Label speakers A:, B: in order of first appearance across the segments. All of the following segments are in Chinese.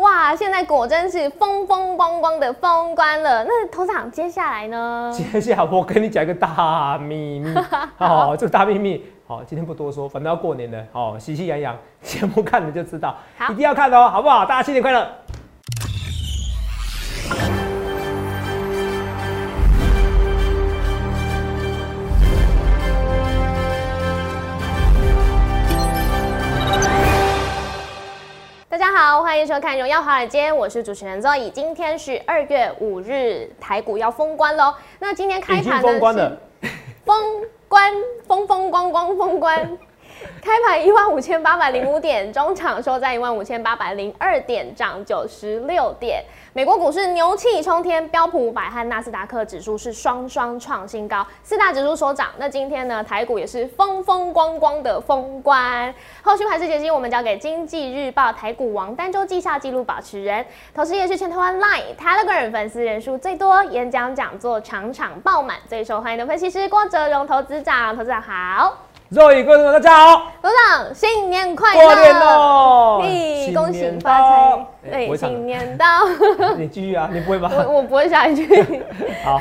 A: 哇，现在果真是风风光光的封关了。那头长接下来呢？
B: 接下来我跟你讲一个大秘密 哦，这个大秘密，好，今天不多说，反正要过年了，哦，喜气洋洋，节目看了就知道，一定要看哦，好不好？大家新年快乐！
A: 好，欢迎收看《荣耀华尔街》，我是主持人 Zoe。今天是二月五日，台股要封关喽。那今天开盘
B: 封关了，
A: 封关，风风光光封关。开盘一万五千八百零五点，中场收在一万五千八百零二点，涨九十六点。美国股市牛气冲天，标普五百和纳斯达克指数是双双创新高，四大指数收涨。那今天呢，台股也是风风光光的封关。后续盘势解析，我们交给经济日报台股王单周绩效记录保持人，同时也是全台湾 Line、Telegram 粉丝人数最多、演讲讲座场场爆满、最受欢迎的分析师郭哲荣投资长。投资长好。
B: 肉宇观众大家好，
A: 董事长新年快乐！
B: 过年喽！
A: 你，恭喜发财！对，新年到。
B: 你继续啊，你不会吧？
A: 我我不会下一句。
B: 好，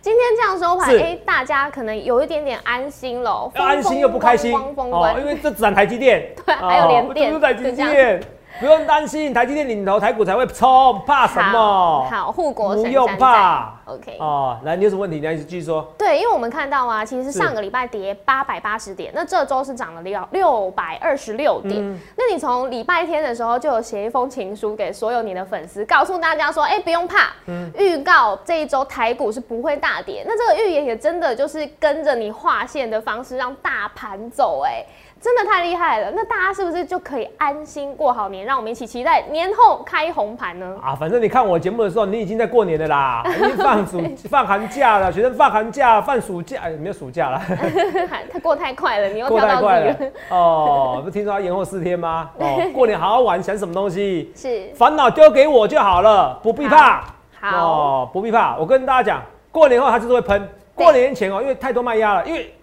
A: 今天这样收盘，哎，大家可能有一点点安心了。
B: 安心又不开心哦，因为这只台积电，
A: 对，还有联电，
B: 台积电。不用担心，台积电领头，台股才会冲，怕什么？
A: 好，护国
B: 不用怕。
A: OK。
B: 哦，来，你有什么问题？你来继续说。
A: 对，因为我们看到啊，其实上个礼拜跌八百八十点，那这周是涨了六六百二十六点。那你从礼拜天的时候就有写一封情书给所有你的粉丝，告诉大家说，哎，不用怕，预告这一周台股是不会大跌。那这个预言也真的就是跟着你划线的方式让大盘走，哎。真的太厉害了，那大家是不是就可以安心过好年？让我们一起期待年后开红盘呢？
B: 啊，反正你看我节目的时候，你已经在过年了啦，已经放暑放寒假了，学生放寒假、放暑假，哎，没有暑假了，
A: 他过太快了，你又过太快了
B: 哦，不听说他延后四天吗？哦，过年好好玩，想什么东西？
A: 是
B: 烦恼丢给我就好了，不必怕。
A: 好哦，
B: 不必怕。我跟大家讲，过年后他就是会喷，过年前哦，因为太多卖压了，因为。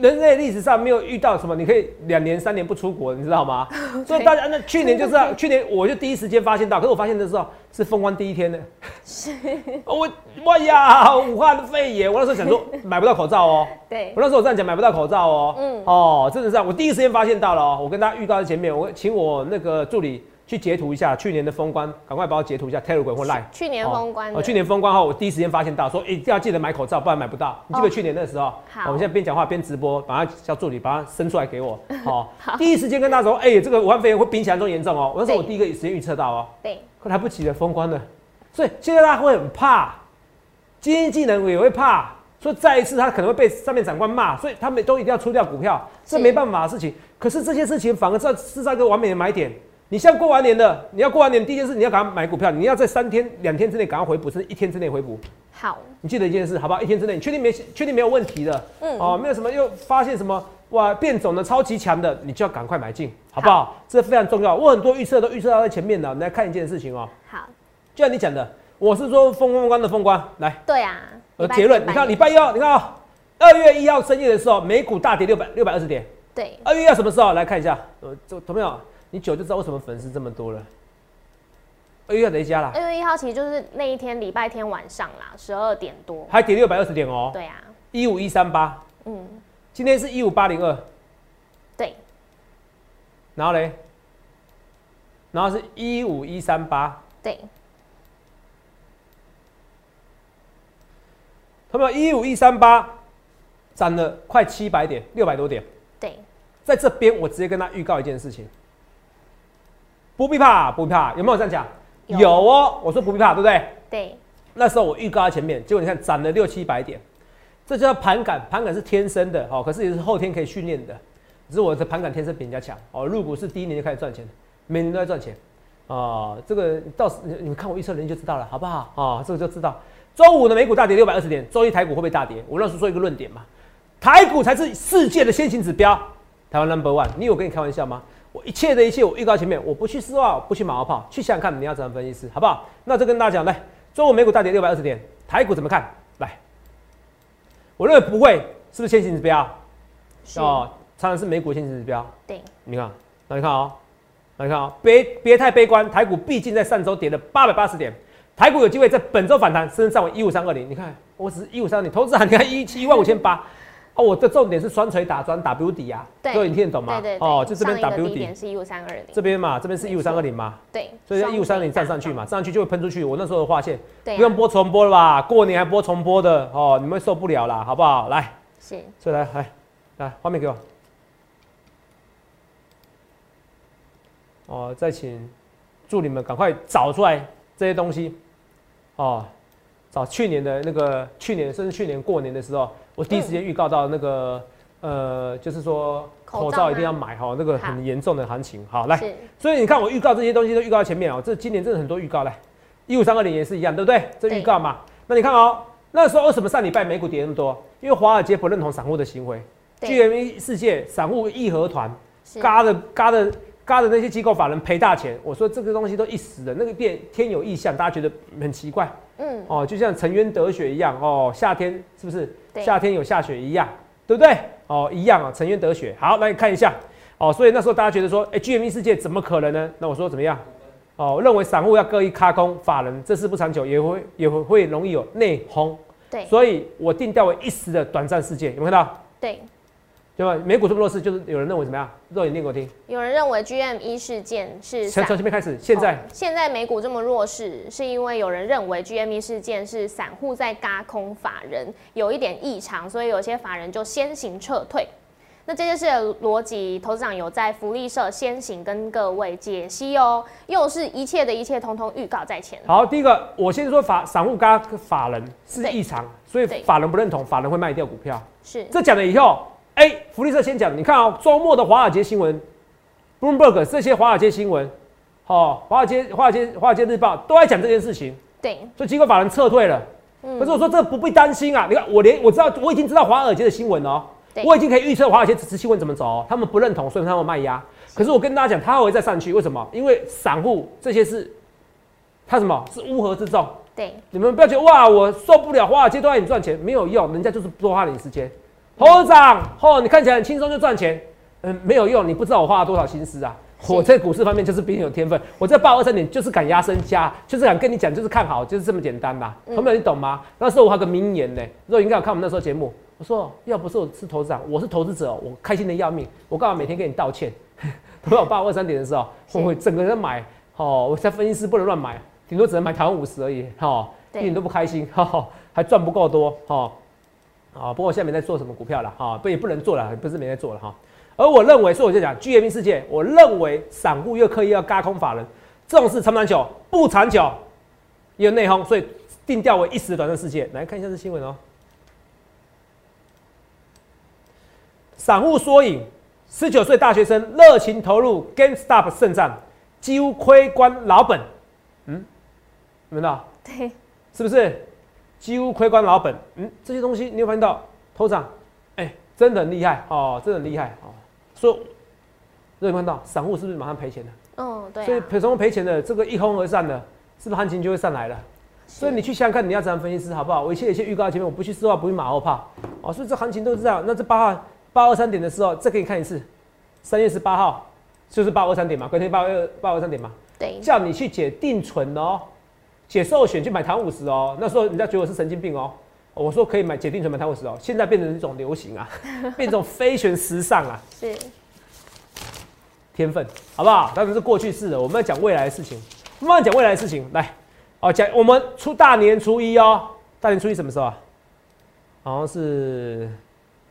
B: 人类历史上没有遇到什么，你可以两年三年不出国，你知道吗？所以大家那去年就知道 去年我就第一时间发现到，可是我发现的时候是封关第一天呢，是，我哇呀，武汉肺炎，我那时候想说买不到口罩哦，
A: 对，
B: 我那时候我这样讲买不到口罩哦，嗯，哦，真的是，我第一时间发现到了哦，我跟大家预告在前面，我请我那个助理。去截图一下去年的封关，赶快帮我截图一下 Telegram 或 Line。
A: 去年封关
B: 哦，去年封关后，我第一时间发现到，说一定要记得买口罩，不然买不到。你记得去年那时候？
A: 好，
B: 我们现在边讲话边直播，把它叫助理把它伸出来给我。好，第一时间跟大家说，哎，这个武汉肺炎会比想象中严重哦。那时候我第一个时间预测到哦。
A: 对。
B: 可来不及了，封关了。所以现在大家会很怕，经济能也会怕，所以再一次他可能会被上面长官骂，所以他们都一定要出掉股票，这没办法的事情。可是这些事情反而这是在一个完美的买点。你像过完年的，你要过完年第一件事，你要赶快买股票，你要在三天、两天之内赶快回补，甚至一天之内回补。
A: 好，
B: 你记得一件事，好不好？一天之内，你确定没确定没有问题的，嗯，哦，没有什么又发现什么哇变种的超级强的，你就要赶快买进，好不好？这非常重要。我很多预测都预测到在前面的，我们来看一件事情哦。
A: 好，
B: 就像你讲的，我是说风风光的风光，来。
A: 对啊。
B: 呃，结论，你看礼拜一，你看啊，二月一号深夜的时候，美股大跌六百六百二十点。
A: 对。
B: 二月一号什么时候？来看一下，呃，这同没有？你久就知道为什么粉丝这么多了。二月哪家啦？
A: 二月一号其实就是那一天礼拜天晚上啦，十二点多，
B: 还跌六百二十点哦。
A: 对啊，
B: 一五一三八。嗯，今天是一五八零二。
A: 对。
B: 然后嘞？然后是一五一三八。
A: 对。
B: 他们一五一三八涨了快七百点，六百多点。
A: 对。
B: 在这边，我直接跟他预告一件事情。不必怕，不必怕，有没有这样讲？有哦，我说不必怕，对不对？
A: 对。
B: 那时候我预告在前面，结果你看涨了六七百点，这叫盘感，盘感是天生的哦，可是也是后天可以训练的。只是我的盘感天生比人家强哦，入股是第一年就开始赚钱，每年都在赚钱啊。这个到时你们看我预测人就知道了，好不好？啊，这个就知道。周五的美股大跌六百二十点，周一台股会不会大跌？我那时候说一个论点嘛，台股才是世界的先行指标，台湾 number one。你有跟你开玩笑吗？我一切的一切，我预告前面，我不去失望，不去马后炮，去想想看你要怎么分析师，好不好？那就跟大家讲，来，中国美股大跌六百二十点，台股怎么看？来，我认为不会，是不是先行指标？
A: 哦，
B: 常常是美股先行指标。
A: 对，
B: 你看，那你看啊，你看啊，别别太悲观，台股毕竟在上周跌了八百八十点，台股有机会在本周反弹，甚至上往一五三二零。你看，我只是一五三零，投资啊，你看一一万五千八。哦，我的重点是双锤打砖 W 底啊，
A: 对，
B: 你听得懂吗？
A: 对对
B: 哦，就这边
A: W
B: 底
A: 是一五三二零，
B: 这边嘛，这边是一五三二零嘛，
A: 对，
B: 所以要一五三零站上去嘛，站上去就会喷出去。我那时候的划线，
A: 对，
B: 不用播重播了吧？过年还播重播的哦，你们受不了啦，好不好？来，
A: 是，
B: 所以来来来，画面给我。哦，再请助理们赶快找出来这些东西，哦，找去年的那个去年甚至去年过年的时候。我第一时间预告到那个，呃，就是说口罩一定要买哈，那个很严重的行情。好，来，所以你看我预告这些东西都预告在前面哦。这今年真的很多预告来，一五三二零也是一样，对不对？这预告嘛。那你看哦，那时候为什么上礼拜美股跌那么多？因为华尔街不认同散户的行为，GME 世界散户义和团，嘎的嘎的嘎的那些机构法人赔大钱。我说这个东西都一时的，那个变天有异象，大家觉得很奇怪。嗯，哦，就像沉冤得雪一样哦，夏天是不是？夏天有下雪一样，对不对？哦，一样啊，沉冤得雪。好，那你看一下哦。所以那时候大家觉得说，哎，GME 世界怎么可能呢？那我说怎么样？哦，认为散户要各一卡空，法人这事不长久，也会也会会容易有内讧。
A: 对，
B: 所以我定调为一时的短暂事件，有没有看到？
A: 对。
B: 对吧？美股这么弱势，就是有人认为怎么样？肉眼念给我听。
A: 有人认为 GME 事件是
B: 从从前面开始，现在
A: 现在美股这么弱势，是因为有人认为 GME 事件是散户在嘎空法人有一点异常，所以有些法人就先行撤退。那这件事的逻辑，投资长有在福利社先行跟各位解析哦，又是一切的一切通通预告在前。
B: 好，第一个我先说法散户嘎法人是异常，所以法人不认同，法人会卖掉股票。
A: 是
B: 这讲了以后。哎，福利社先讲，你看啊，周末的华尔街新闻，Bloomberg 这些华尔街新闻，好，华尔街、华尔街、华尔街日报都在讲这件事情。
A: 对，
B: 所以机构法人撤退了。嗯，可是我说这不必担心啊，你看我连我知道我已经知道华尔街的新闻哦，我已经可以预测华尔街此次新闻怎么走，他们不认同，所以他们卖压。可是我跟大家讲，他会再上去，为什么？因为散户这些是，他什么是乌合之众？
A: 对，
B: 你们不要觉得哇，我受不了华尔街都让你赚钱，没有用，人家就是多花你时间。头长，哦，你看起来很轻松就赚钱，嗯，没有用，你不知道我花了多少心思啊！我在股市方面就是比你有天分，我在报二三点就是敢压身家，就是敢跟你讲，就是看好，就是这么简单吧？朋友，你懂吗？那时候我还有个名言呢，若应该有看我们那时候节目，我说要不是我是投资长，我是投资者，我开心的要命，我干嘛每天跟你道歉？等我报二三点的时候，我会整个人买，哦，我在分析师不能乱买，顶多只能买台湾五十而已，哈，一点都不开心，哈，还赚不够多，哈。啊，不过我现在没在做什么股票了，哈，不也不能做了，不是没在做了哈。而我认为，所以我就讲 G M 世界，我认为散户又刻意要嘎空法人，这种事长不长久，不长久，也有内讧，所以定调为一时短暂事件。来看一下这新闻哦，散户缩影，十九岁大学生热情投入 GameStop 胜战，几乎亏光老本，嗯，有没有？
A: 对，
B: 是不是？几乎亏光老本，嗯，这些东西你有发现到，头涨，哎，真的很厉害哦，真的很厉害哦。所以，你有看到散户是不是马上赔钱的？
A: 哦，对。
B: 所以赔什么赔钱的，这个一哄而散的，是不是行情就会上来了？所以你去想想看，你要怎样分析师好不好？我一切一切预告前面，我不去说话，不去马后炮，哦，所以这行情都是这样。那这八号八二三点的时候，再给你看一次，三月十八号就是八二三点嘛，隔天八二八二三点嘛，
A: 对，
B: 叫你去解定存哦。解寿险去买台五十哦，那时候人家觉得我是神经病哦。我说可以买解定存买台五十哦，现在变成一种流行啊，变成飞旋时尚啊。
A: 是
B: 天分，好不好？当然是过去式的，我们要讲未来的事情。慢慢讲未来的事情，来哦，讲我们出大年初一哦，大年初一什么时候啊？好像是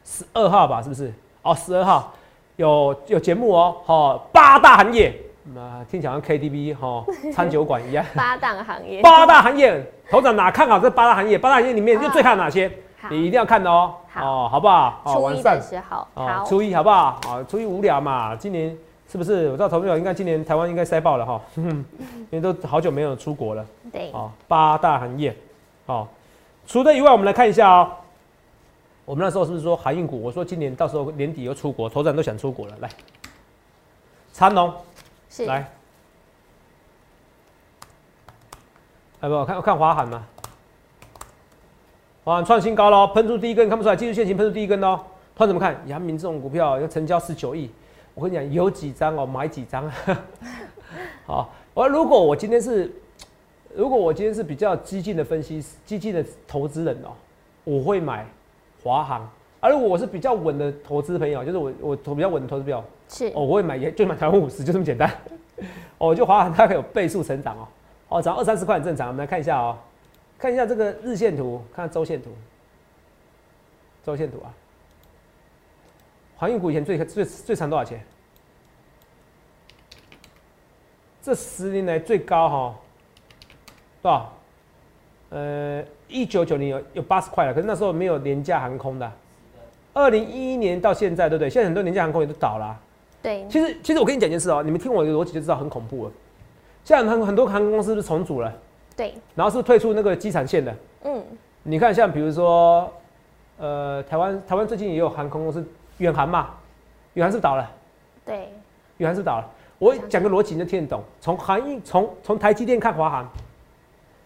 B: 十二号吧，是不是？哦，十二号有有节目哦，好，八大行业。那听起来像 KTV 哈 餐酒馆一样。
A: 八大行业，
B: 八大行业，头长哪看好这八大行业？八大行业里面就最看哪些？你一定要看的哦。
A: 好，
B: 好不好？
A: 初一的时候，好，
B: 初一好不好？啊，初一无聊嘛。今年是不是？我知道投票应该今年台湾应该塞爆了哈，因为都好久没有出国了。
A: 对。
B: 啊，八大行业，哦。除了以外，我们来看一下哦。我们那时候是不是说航运股？我说今年到时候年底要出国，头长都想出国了。来，长农。来，来不？看看华航嘛，华航创新高喽，喷出第一根，看不出来，技术线型喷出第一根哦。他怎么看？阳明这种股票要成交十九亿，我跟你讲，有几张哦，买几张。好，我如果我今天是，如果我今天是比较激进的分析、激进的投资人哦，我会买华航；而如果我是比较稳的投资朋友，就是我我投比较稳的投资票，
A: 是
B: 哦，我会买也就买台湾五十，就这么简单。哦，就华航大概有倍数成长哦，哦，涨二三十块很正常。我们来看一下哦，看一下这个日线图，看周线图，周线图啊。航运股以前最最最长多少钱？这十年来最高哈，多少？呃，一九九零有有八十块了，可是那时候没有廉价航空的。二零一一年到现在，对不对？现在很多廉价航空也都倒了。
A: 对，
B: 其实其实我跟你讲一件事哦，你们听我的逻辑就知道很恐怖了。现在很很多航空公司是重组了，
A: 对，
B: 然后是退出那个机场线的。
A: 嗯，
B: 你看像比如说，呃，台湾台湾最近也有航空公司远航嘛，远航是倒了，
A: 对，
B: 远航是倒了。我讲个逻辑你就听得懂。从航运从从台积电看华航，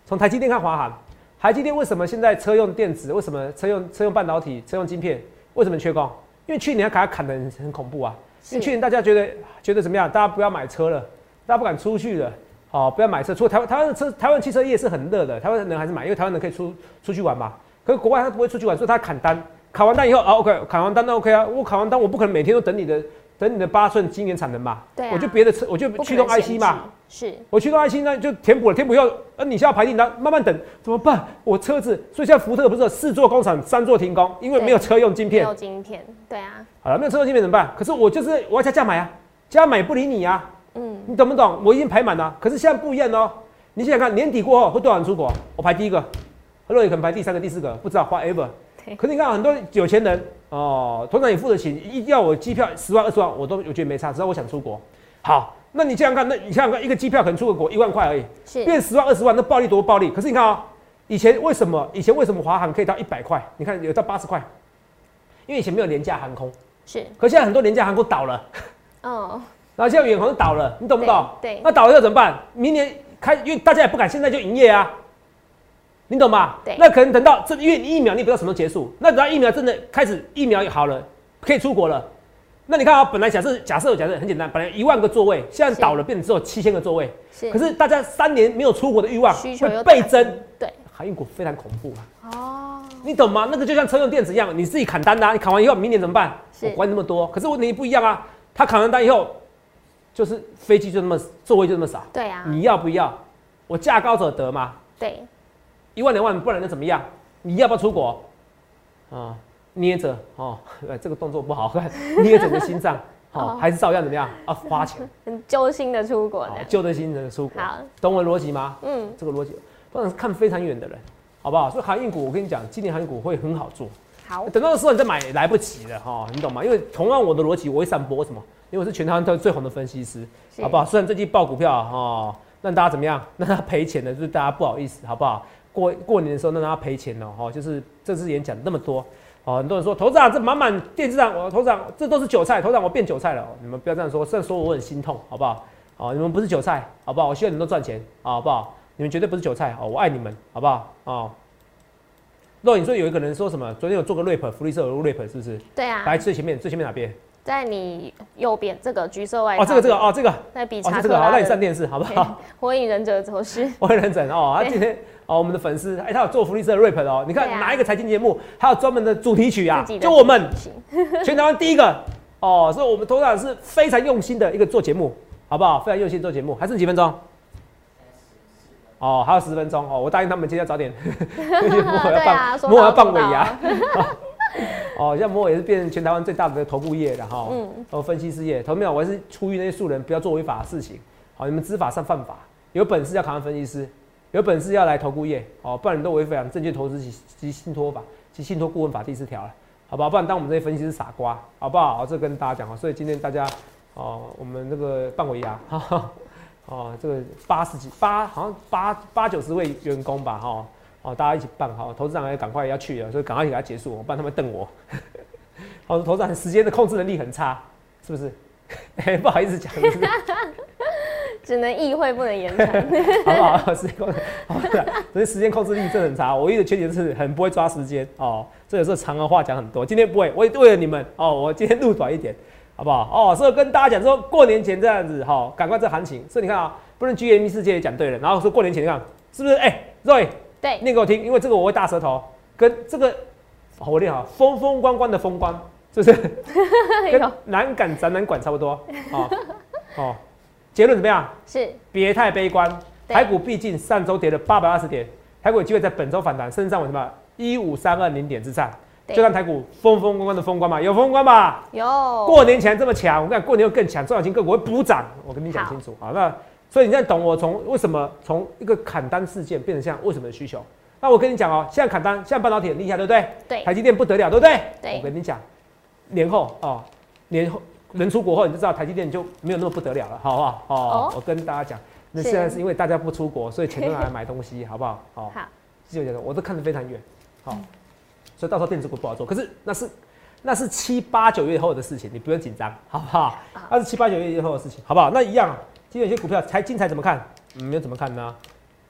B: 从台积电看华航，台积电为什么现在车用电子？为什么车用车用半导体？车用晶片？为什么缺工？因为去年卡砍的很很恐怖啊。因为去年大家觉得觉得怎么样？大家不要买车了，大家不敢出去了。好，不要买车。除了台湾台湾的车，台湾汽车业是很热的，台湾人还是买，因为台湾人可以出出去玩嘛。可是国外他不会出去玩，所以他砍单。砍完单以后啊，OK，砍完单那 OK 啊。我砍完单，我不可能每天都等你的。等你的八寸今年产能嘛，
A: 对，
B: 我就别的车，我就驱动 IC 嘛，
A: 是，
B: 我驱动 IC 那就填补了，填补要，呃，你现在排订单，慢慢等，怎么办？我车子，所以现在福特不是四座工厂，三座停工，因为没有车用晶片，
A: 没有晶片，对啊，
B: 好了，没有车用晶片怎么办？可是我就是我要加价买啊，加买不理你啊，嗯，你懂不懂？我已经排满了，可是现在不一样哦，你想想看，年底过后会多少人出国？我排第一个，很多人可能排第三个、第四个，不知道 whatever。可是你看很多有钱人哦，通常也付得起，一要我机票十万二十万，我都我觉得没差，只要我想出国。好，那你这样看，那你想想看，一个机票可能出个国一万块而已，
A: 是
B: 变十万二十万，那暴利多暴利。可是你看啊，以前为什么以前为什么华航可以到一百块？你看有到八十块，因为以前没有廉价航空，
A: 是。
B: 可现在很多廉价航空倒了，哦，然后现在远航倒了，你懂不懂？
A: 对。
B: 那倒了要怎么办？明年开，因为大家也不敢现在就营业啊。你懂吧？
A: 对，
B: 那可能等到这因为疫苗你不知道什么时候结束，那等到疫苗真的开始，疫苗好了，可以出国了。那你看啊，本来假设假设假设很简单，本来一万个座位，现在倒了，变成只有七千个座位。是。可是大家三年没有出国的欲望会倍增。
A: 对。
B: 航运股非常恐怖啊。哦。你懂吗？那个就像车用电子一样，你自己砍单啊，你砍完以后，明年怎么办？我管你那么多。可是问题不一样啊，他砍完单以后，就是飞机就那么座位就那么少。
A: 对啊。
B: 你要不要？我价高者得嘛。
A: 对。
B: 一万两万，不然能怎么样？你要不要出国？啊，捏着哦，这个动作不好看，捏着你的心脏，哦，还是照样怎么样？啊，花钱，
A: 很揪心的出国的，
B: 揪的心的出国。
A: 好，
B: 懂我逻辑吗？嗯，这个逻辑，不然看非常远的人，好不好？所以航运股，我跟你讲，今年航运股会很好做。
A: 好，
B: 等到的时候你再买来不及了哈，你懂吗？因为同样我的逻辑，我会散播什么？因为我是全台湾最最红的分析师，好不好？虽然最近爆股票哈，让大家怎么样？让他赔钱的，就是大家不好意思，好不好？过过年的时候，那他赔钱了哈，就是这次演讲那么多，哦，很多人说头长这满满电视上，我头长这都是韭菜，头长我变韭菜了，你们不要这样说，这样说我很心痛，好不好？哦，你们不是韭菜，好不好？我希望你们都赚钱，好不好？你们绝对不是韭菜哦，我爱你们，好不好？哦，若你说有一个人说什么，昨天有做个 rap，福利社有 rap 是不是？
A: 对啊，
B: 来最前面，最前面哪边？
A: 在你右边这个橘色外
B: 哦，这个这个哦，这个
A: 在比
B: 查这个好，那你上电视好不好？
A: 火影忍者走势，
B: 火影忍者哦，他今天 哦，我们的粉丝哎，他有做福利社的 rap 哦，你看哪一个财经节目还有专门的主题曲啊？就我们 全台湾第一个。哦，所以我们头长是非常用心的一个做节目，好不好？非常用心做节目，还剩几分钟？哦，还有十分钟。哦，我答应他们今天早点，
A: 摩尔要
B: 放摩尔要放尾牙。哦，像摩尔也是变成全台湾最大的头部业了哈，嗯，哦，分析事业，同没有？我还是呼吁那些素人不要做违法的事情，好，你们知法上犯法，有本事要考上分析师，有本事要来投顾业，哦，不然你都违反证券投资及及信托法及信托顾问法第四条了，好不好？不然当我们这些分析是傻瓜，好不好？这跟大家讲啊，所以今天大家，哦，我们那个办尾牙，哦，这个八十几八，好像八八九十位员工吧，哈。哦，大家一起办好，投资长也赶快要去了，所以赶快给他结束，不然他们瞪我。好，投资长时间的控制能力很差，是不是？不好意思讲，
A: 只能意会不能言传，
B: 好不好？时间控制，好的，所以时间控制力真的很差。我唯一的缺点是很不会抓时间哦，这有时候长的话讲很多。今天不会，我为了你们哦，我今天录短一点，好不好？哦，所以跟大家讲说，过年前这样子哈，赶快这行情。所以你看啊，不能 GME 世界也讲对了，然后说过年前你看是不是？哎、Roy
A: 对，
B: 念给我听，因为这个我会大舌头，跟这个好我念好，风风光光的风光，是不是？跟南港展览馆差不多。哦哦，结论怎么样？
A: 是。
B: 别太悲观，台股毕竟上周跌了八百二十点，台股有机会在本周反弹，甚至站稳什么？一五三二零点之上，就让台股风风光光的风光嘛，有风光吧？
A: 有。
B: 过年前这么强，我跟你讲，过年又更强，中小型个股会补涨，我跟你讲清楚。好，那所以你现在懂我从为什么？从一个砍单事件变成像为什么的需求？那我跟你讲哦，现在砍单，现在半导体很厉害，对不对？
A: 对。
B: 台积电不得了，对不对？
A: 对。
B: 我跟你讲，年后哦，年后 人出国后，你就知道台积电就没有那么不得了了，好不好？哦，
A: 哦
B: 我跟大家讲，那
A: 是
B: 现在是因为大家不出国，所以钱都拿来买东西，好不好？哦，
A: 好，
B: 记得我都看得非常远，好、
A: 嗯
B: 所以到时候电子股不好做。可是那是那是七八九月后的事情，你不用紧张，好不好？那是七八九月以后的事情，好不好？那一样，今天有些股票财经财怎么看？嗯，你要怎么看呢？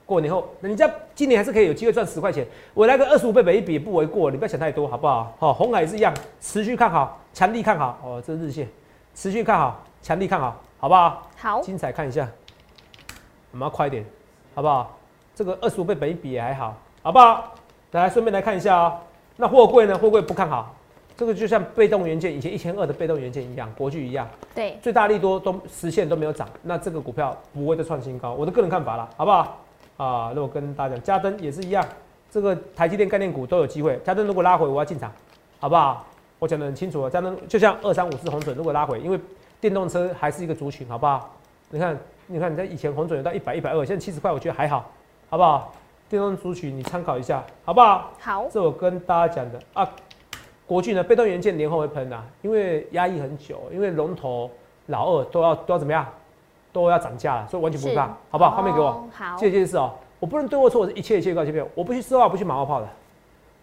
B: 过年后，人家今年还是可以有机会赚十块钱，我来个二十五倍每一笔也不为过，你不要想太多，好不好？好、红海也是一样，持续看好，强力看好，哦，这是日线，持续看好，强力看好，好不好？
A: 好，
B: 精彩看一下，我们要快一点，好不好？这个二十五倍本一比也还好，好不好？来，顺便来看一下哦。那货柜呢？货柜不看好，这个就像被动元件以前一千二的被动元件一样，国巨一样，
A: 对，
B: 最大利多都实现都没有涨，那这个股票不会再创新高，我的个人看法啦，好不好？啊，那我跟大家讲，嘉登也是一样，这个台积电概念股都有机会，嘉登如果拉回，我要进场，好不好？我讲的很清楚了，嘉登就像二三五四红准如果拉回，因为电动车还是一个族群，好不好？你看，你看，你在以前红准有到一百、一百二，现在七十块，我觉得还好，好不好？电动族群你参考一下，好不好？
A: 好，
B: 这我跟大家讲的啊，国巨呢被动元件年后会喷啊，因为压抑很久，因为龙头老二都要都要怎么样，都要涨价了，所以完全不怕，好不好？画面给我，
A: 哦好，
B: 这件事哦，我不能对我错，我是一切一切告诉你，我不去丝袜，不去马后炮的，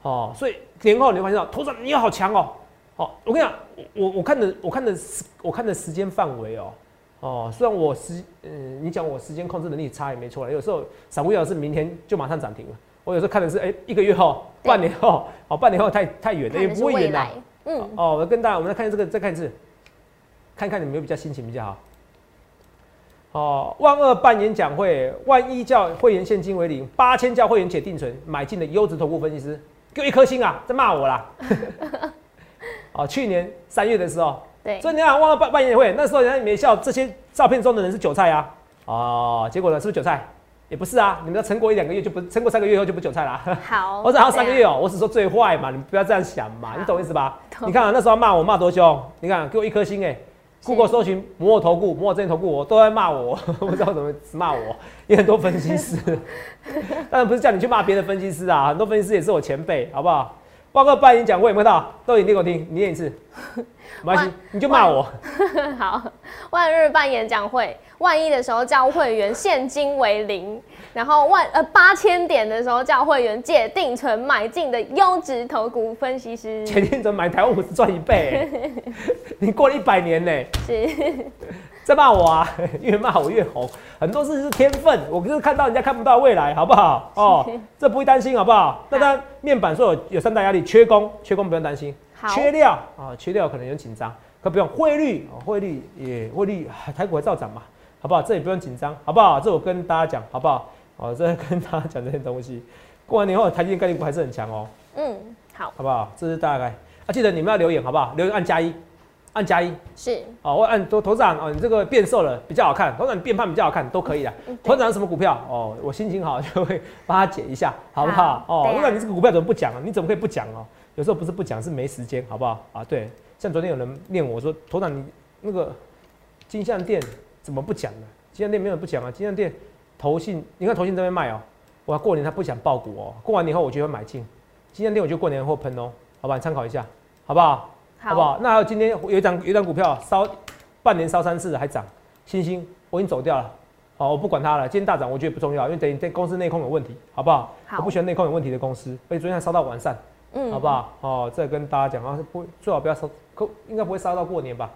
B: 哦，所以年后你会发现到，头上你好强哦，哦，我跟你讲，我我看的我看的时我看的时间范围哦。哦，虽然我时，嗯，你讲我时间控制能力差也没错了，有时候散户要是明天就马上涨停了，我有时候看的是，哎、一个月后、半年后，哦，半年后太太远了，也不会远的。
A: 嗯，
B: 哦，我跟大家，我们来看这个，再看一次，看看你们有比较心情比较好。哦，万二办演讲会，万一叫会员现金为零，八千叫会员且定存，买进的优质投顾分析师，给我一颗星啊，在骂我啦。哦，去年三月的时候，
A: 对，
B: 所以你看忘了办办演讲会，那时候人家没笑，这些照片中的人是韭菜啊。哦，结果呢，是不是韭菜？也不是啊，你们要撑过一两个月就不，撑过三个月后就不韭菜啦。
A: 好，
B: 我只还有三个月哦、我只说最坏嘛，你们不要这样想嘛，你懂意思吧？你看啊，那时候骂我骂多凶，你看给我一颗星哎、Google 搜寻摩尔投顾、摩尔证券投顾，我都在骂我，我不知道怎么骂我，也很多分析师，当然不是叫你去骂别的分析师啊，很多分析师也是我前辈，好不好？报告办演讲会有没有看到？都已经念给我听，你念一次，没关系，你就骂我。
A: 好，万日办演讲会，万一的时候叫会员现金为零，然后万呃八千点的时候叫会员借定存买进的优质投股分析师，
B: 前天怎么买台湾股市赚一倍、你过了一百年呢、
A: 是
B: 在骂我啊，越骂我越红。很多事情是天分，我就是看到人家看不到未来，好不好？哦，这不会担心，好不好？那当然，面板说有有三大压力，缺工，缺工不用担心，缺料啊，缺料可能有点紧张，可不用汇率哦，汇率也汇率 台股还照涨嘛，好不好？这也不用紧张，好不好？这我跟大家讲，好不好？哦，这跟大家讲这些东西。过完年后，台积电概念股还是很强哦，
A: 嗯好
B: 好不好？这是大概啊，记得你们要留言，好不好？留言按加一，按加一。
A: 是
B: 哦，我按头头长哦，你这个变瘦了比较好看，头长你变胖比较好看，都可以的。
A: 嗯
B: 头长什么股票哦？我心情好 就会帮他解一下，好不好？哦，
A: 好对啊
B: 你这个股票怎么不讲啊？你怎么可以不讲哦？有时候不是不讲，是没时间，好不好？啊，对，像昨天有人念我说，头长你那个金项店怎么不讲呢？金项店没有不讲啊，金项店投信，你看投信这边卖哦，我过年他不想爆股哦，过完年后我就会买进，金项店我就过年后喷哦，好吧，你参考一下，好不好？好不好？那还有今天有一张有一张股票烧半年烧三次还涨，星星我已经走掉了，好，我不管它了。今天大涨我觉得不重要，因为等于在公司内控有问题，好不好？
A: 好
B: 我不喜欢内控有问题的公司，而且昨天还烧到完善，
A: 嗯
B: 好不好？哦，再跟大家讲啊，不最好不要烧，可应该不会烧到过年吧？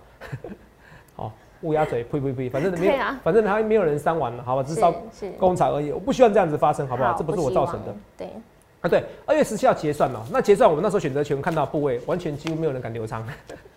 B: 好，乌鸦嘴，呸呸呸，反正没有，
A: 啊
B: 反正还没有人伤完了，好吧？只是烧工厂而已，我不希望这样子发生，好不好？这不是我造成的
A: 望。对，
B: 啊，对，二月十七号结算嘛，那结算我们那时候选择权看到部位，完全几乎没有人敢留仓，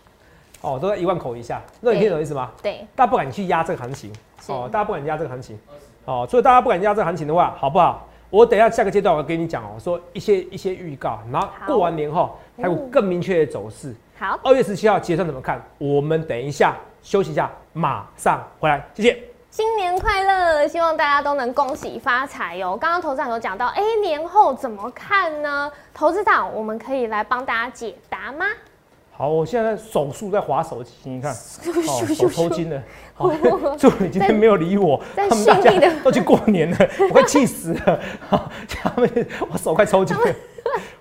B: 哦，都在一万口以下，那你听懂意思吗？
A: 对，
B: 大家不敢去压这个行情，哦，大家不敢压这个行情，哦，所以大家不敢压这个行情的话，好不好？我等一下下个阶段我跟你讲哦，说一些一些预告，然后
A: 好
B: 过完年后还有
A: 嗯
B: 更明确的走势。
A: 好，
B: 二月十七号结算怎么看？我们等一下休息一下，马上回来，谢谢。
A: 新年快乐！希望大家都能恭喜发财哟、刚刚投资长有讲到，哎、年后怎么看呢？投资长，我们可以来帮大家解答吗？
B: 好，我现在手速在划手机，你看，哦，手抽筋了。好祝你今天没有理我，
A: 在
B: 他们家都去过年了，我快气死了。好，他们我手快抽筋了。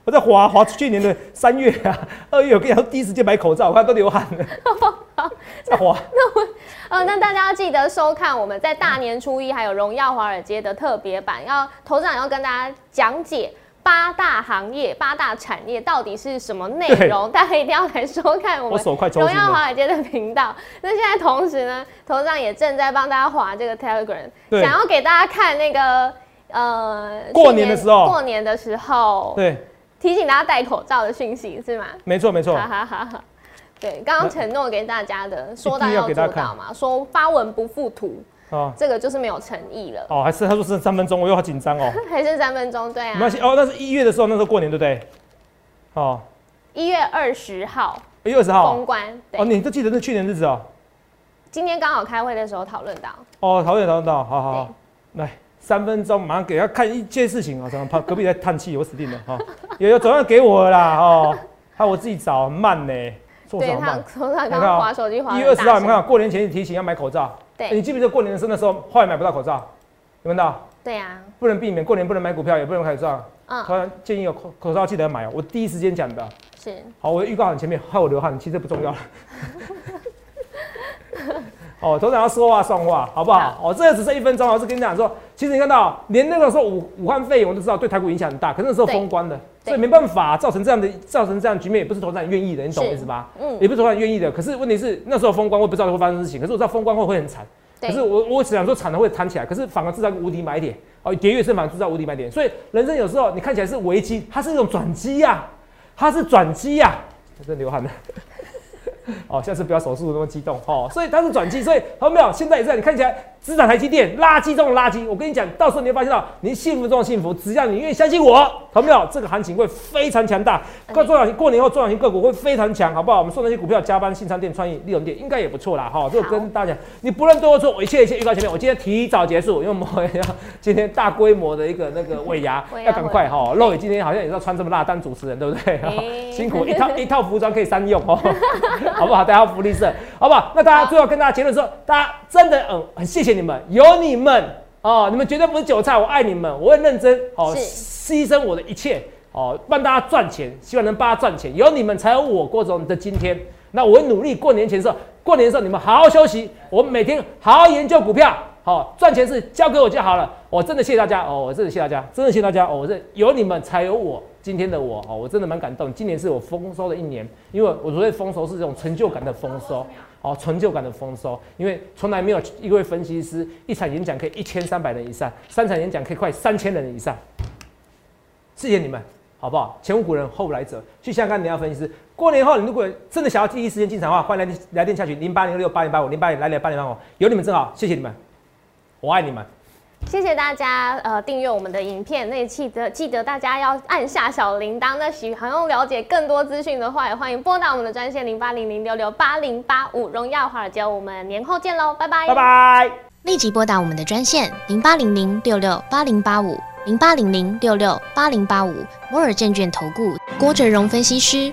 B: 我在划划去年的三月啊，二月我跟你讲，第一时间买口罩，我看都流汗了。在划，
A: 呃，那大家要记得收看我们在大年初一还有荣耀华尔街的特别版，要投资长要跟大家讲解八大行业、八大产业到底是什么内容，大家一定要来收看我们荣耀。华尔街的频道。那现在同时呢，头上也正在帮大家划这个 Telegram，想要给大家看那个呃
B: 过年的时候
A: 过年的时候
B: 对，
A: 提醒大家戴口罩的讯息是吗？
B: 没错没错
A: 哈。哈哈哈。对，刚刚承诺给大家的，说到
B: 要
A: 做到嘛，说发文不附图，
B: 哦
A: 这个就是没有诚意了。
B: 哦，还是他说剩三分钟，我又好紧张哦。
A: 还剩三分钟，对啊
B: 没关，系哦，那是一月的时候，那时候过年对不对？哦，
A: 一月二十号
B: 一月二十号
A: 封。关，对
B: 哦，，你都记得是去年日子哦。
A: 今天刚好开会的时候讨论到，
B: 哦，讨论讨论到，好好好，来三分钟，马上给他看一件事情啊，怎么怕隔壁在叹气，我死定了哈、哦，有有总要给我啦哦，还有我自己找很慢呢，做
A: 对他
B: 什么慢？
A: 说他刚刚划手机划得
B: 一月二十号，你们看过年前提醒要买口罩，你记不记得过年的时候那时候后来买不到口罩，有没有？
A: 对啊，
B: 不能避免过年不能买股票，也不能买口罩，
A: 嗯，
B: 突然建议有口口罩记得买哦，我第一时间讲的。
A: 是。
B: 好，我的预告很前面，害我流汗，其实不重要了。哦，头长要说话算话，好不好？哦，这个只剩一分钟，我是跟你讲说，其实你看到，连那个时候武武汉肺炎，我都知道对台股影响很大，可是那时候
A: 对。
B: 封关的，
A: 对
B: 所以没办法造成这样的造成这样的局面，也不是投资人愿意的，你懂我意思吗？
A: 嗯，
B: 也不是投资人愿意的，可是问题是那时候封关，我也不知道会发生事情，可是我知道封关后会很惨，可是我我只想说惨的会弹起来，可是反而制造一个无敌买点，哦，跌越深反而制造无敌买点，所以人生有时候你看起来是危机，它是一种转机呀，它是转机呀，真流汗了。哦，下次不要手速那么激动哦。所以它是转机，所以好没有？现在也是，你看起来资产台积电垃圾中的垃圾。我跟你讲，到时候你会发现到，你幸福中的幸福，只要你愿意相信我，好没有？这个行情会非常强大。过中小型过年后中小型个股会非常强，好不好？我们送那些股票，加班、新昌店、创意、利隆店应该也不错啦。哈、这个跟大家讲，你不论对或错，我一切一切预告前面，我今天提早结束，因为我们要今天大规模的一个那个尾牙要赶快哈。肉也今天好像也是要穿这么辣当主持人，对不对？
A: 哎
B: 辛苦一套一套服装可以三用哦，好不好？大家福利社，好不好？那大家最后跟大家结论说，大家真的嗯很谢谢你们，有你们哦，你们绝对不是韭菜，我爱你们，我会认真哦，牺牲我的一切哦，帮大家赚钱，希望能帮大家赚钱，有你们才有我郭总的今天。那我会努力过年前的时候，过年的时候你们好好休息，我们每天好好研究股票，好、赚钱是交给我就好了。我真的谢谢大家哦，我真的谢谢大家，真的谢谢大家哦，我这有你们才有我今天的我哦，我真的蛮感动。今年是我丰收的一年，因为我所谓丰收是这种成就感的丰收。哦，成就感的丰收，因为从来没有一位分析师一场演讲可以一千三百人以上，三场演讲可以快三千人以上。谢谢你们，好不好？前无古人后无来者，去香港你要分析师。过年后，你如果真的想要第一时间进场的话，欢迎来来电下去零八零六八零八五零八零来来八零八五，有你们真好，谢谢你们，我爱你们。
A: 谢谢大家呃订阅我们的影片，那记得记得大家要按下小铃铛。那喜欢要了解更多资讯的话，也欢迎拨打我们的专线零八零零六六八零八五。荣耀华尔街，我们年后见喽，拜拜，
B: 拜拜。
C: 立即拨打我们的专线零八零零六六八零八五零八零零六六八零八五摩尔证券投顾郭哲荣分析师。